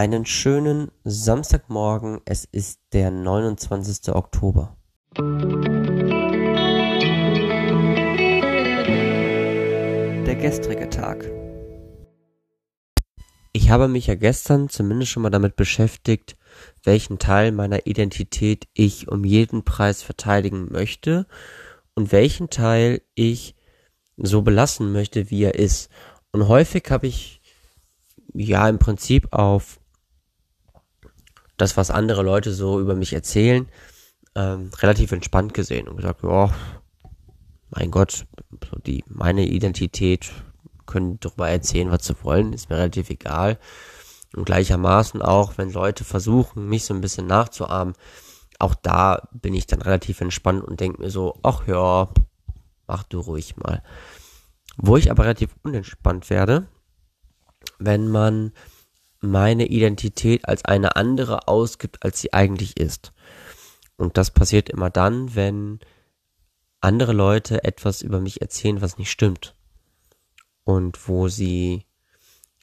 Einen schönen Samstagmorgen. Es ist der 29. Oktober. Der gestrige Tag. Ich habe mich ja gestern zumindest schon mal damit beschäftigt, welchen Teil meiner Identität ich um jeden Preis verteidigen möchte und welchen Teil ich so belassen möchte, wie er ist. Und häufig habe ich ja im Prinzip auf das, was andere Leute so über mich erzählen, ähm, relativ entspannt gesehen und gesagt, ja, mein Gott, so die, meine Identität können darüber erzählen, was sie wollen, ist mir relativ egal. Und gleichermaßen auch, wenn Leute versuchen, mich so ein bisschen nachzuahmen, auch da bin ich dann relativ entspannt und denke mir so, ach ja, mach du ruhig mal. Wo ich aber relativ unentspannt werde, wenn man meine Identität als eine andere ausgibt, als sie eigentlich ist. Und das passiert immer dann, wenn andere Leute etwas über mich erzählen, was nicht stimmt. Und wo sie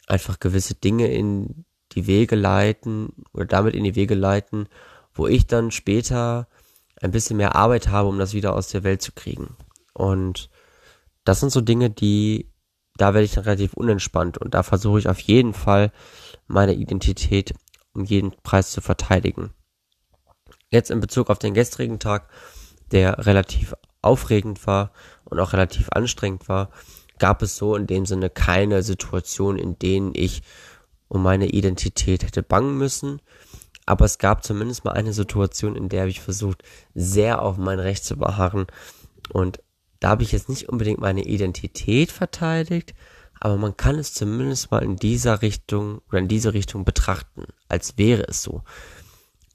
einfach gewisse Dinge in die Wege leiten oder damit in die Wege leiten, wo ich dann später ein bisschen mehr Arbeit habe, um das wieder aus der Welt zu kriegen. Und das sind so Dinge, die, da werde ich dann relativ unentspannt und da versuche ich auf jeden Fall meine Identität um jeden Preis zu verteidigen. Jetzt in Bezug auf den gestrigen Tag, der relativ aufregend war und auch relativ anstrengend war, gab es so in dem Sinne keine Situation, in denen ich um meine Identität hätte bangen müssen. Aber es gab zumindest mal eine Situation, in der ich versucht, sehr auf mein Recht zu beharren. Und da habe ich jetzt nicht unbedingt meine Identität verteidigt, aber man kann es zumindest mal in dieser Richtung oder in diese Richtung betrachten, als wäre es so.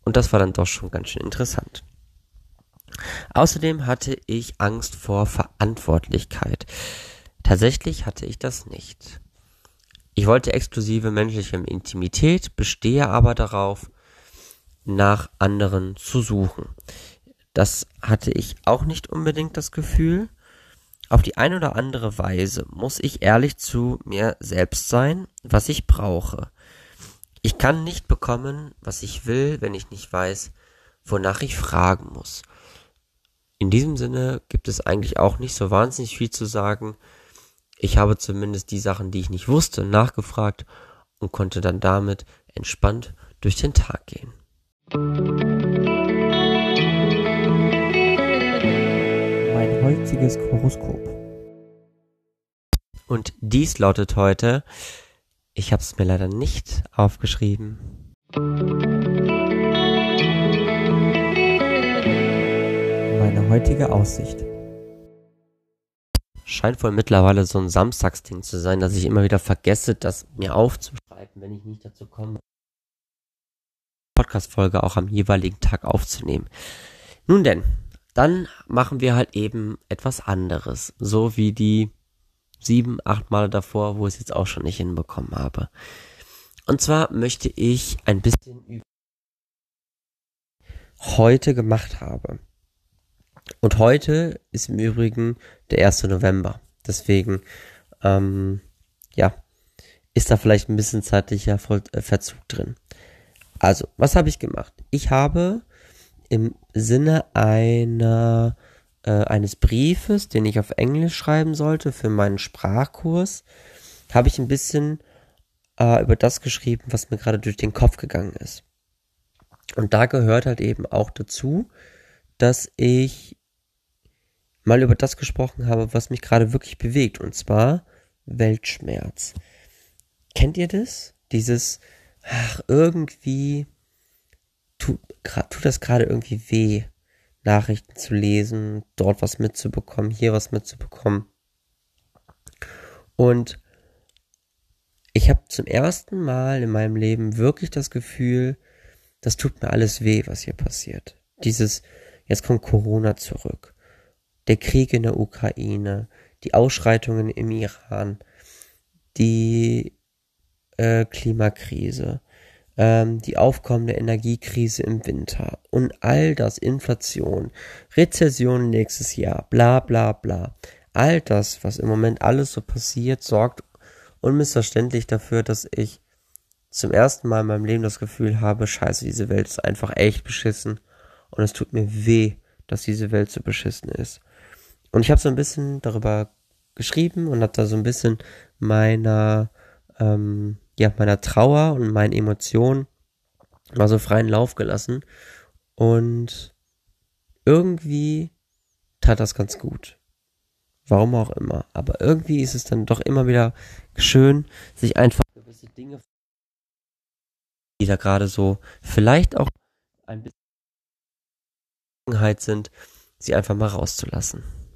Und das war dann doch schon ganz schön interessant. Außerdem hatte ich Angst vor Verantwortlichkeit. Tatsächlich hatte ich das nicht. Ich wollte exklusive menschliche Intimität, bestehe aber darauf, nach anderen zu suchen. Das hatte ich auch nicht unbedingt das Gefühl. Auf die eine oder andere Weise muss ich ehrlich zu mir selbst sein, was ich brauche. Ich kann nicht bekommen, was ich will, wenn ich nicht weiß, wonach ich fragen muss. In diesem Sinne gibt es eigentlich auch nicht so wahnsinnig viel zu sagen. Ich habe zumindest die Sachen, die ich nicht wusste, nachgefragt und konnte dann damit entspannt durch den Tag gehen. Heutiges Horoskop. Und dies lautet heute, ich habe es mir leider nicht aufgeschrieben. Meine heutige Aussicht scheint wohl mittlerweile so ein Samstagsding zu sein, dass ich immer wieder vergesse, das mir aufzuschreiben, wenn ich nicht dazu komme, Podcast-Folge auch am jeweiligen Tag aufzunehmen. Nun denn, dann machen wir halt eben etwas anderes, so wie die sieben, acht Male davor, wo ich es jetzt auch schon nicht hinbekommen habe. Und zwar möchte ich ein bisschen über heute gemacht habe. Und heute ist im Übrigen der 1. November. Deswegen, ähm, ja, ist da vielleicht ein bisschen zeitlicher äh, Verzug drin. Also, was habe ich gemacht? Ich habe im Sinne einer äh, eines Briefes, den ich auf Englisch schreiben sollte für meinen Sprachkurs, habe ich ein bisschen äh, über das geschrieben, was mir gerade durch den Kopf gegangen ist. Und da gehört halt eben auch dazu, dass ich mal über das gesprochen habe, was mich gerade wirklich bewegt, und zwar Weltschmerz. Kennt ihr das? Dieses, ach, irgendwie tut, tut das gerade irgendwie weh, Nachrichten zu lesen, dort was mitzubekommen, hier was mitzubekommen. Und ich habe zum ersten Mal in meinem Leben wirklich das Gefühl, das tut mir alles weh, was hier passiert. Dieses, jetzt kommt Corona zurück der Krieg in der Ukraine, die Ausschreitungen im Iran, die äh, Klimakrise, die aufkommende Energiekrise im Winter und all das, Inflation, Rezession nächstes Jahr, bla bla bla. All das, was im Moment alles so passiert, sorgt unmissverständlich dafür, dass ich zum ersten Mal in meinem Leben das Gefühl habe, scheiße, diese Welt ist einfach echt beschissen und es tut mir weh, dass diese Welt so beschissen ist. Und ich habe so ein bisschen darüber geschrieben und habe da so ein bisschen meiner, ähm, ja, meiner Trauer und meinen Emotionen mal so freien Lauf gelassen. Und irgendwie tat das ganz gut. Warum auch immer. Aber irgendwie ist es dann doch immer wieder schön, sich einfach gewisse Dinge, die da gerade so vielleicht auch ein bisschen sind, sie einfach mal rauszulassen.